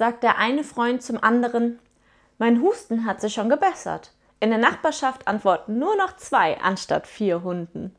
sagt der eine Freund zum anderen, mein Husten hat sich schon gebessert. In der Nachbarschaft antworten nur noch zwei anstatt vier Hunden.